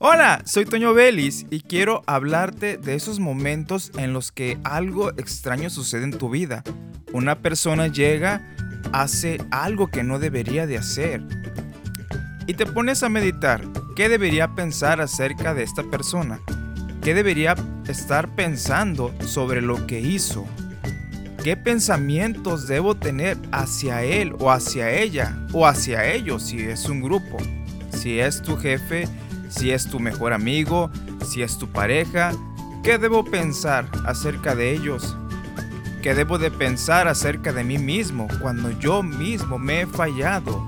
Hola, soy Toño Vélez y quiero hablarte de esos momentos en los que algo extraño sucede en tu vida. Una persona llega, hace algo que no debería de hacer. Y te pones a meditar, ¿qué debería pensar acerca de esta persona? ¿Qué debería estar pensando sobre lo que hizo? ¿Qué pensamientos debo tener hacia él o hacia ella o hacia ellos si es un grupo? Si es tu jefe, si es tu mejor amigo, si es tu pareja, ¿qué debo pensar acerca de ellos? ¿Qué debo de pensar acerca de mí mismo cuando yo mismo me he fallado?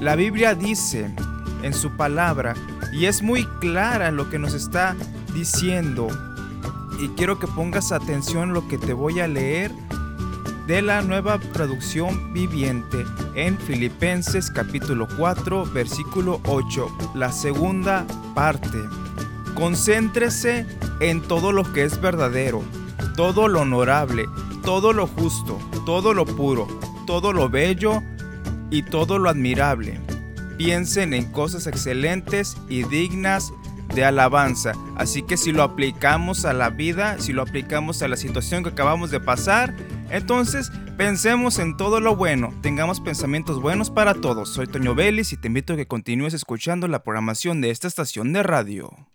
La Biblia dice en su palabra y es muy clara lo que nos está diciendo y quiero que pongas atención lo que te voy a leer de la nueva traducción viviente en Filipenses capítulo 4 versículo 8, la segunda parte. Concéntrese en todo lo que es verdadero, todo lo honorable, todo lo justo, todo lo puro, todo lo bello y todo lo admirable. Piensen en cosas excelentes y dignas de alabanza. Así que si lo aplicamos a la vida, si lo aplicamos a la situación que acabamos de pasar, entonces pensemos en todo lo bueno, tengamos pensamientos buenos para todos. Soy Toño Vélez y te invito a que continúes escuchando la programación de esta estación de radio.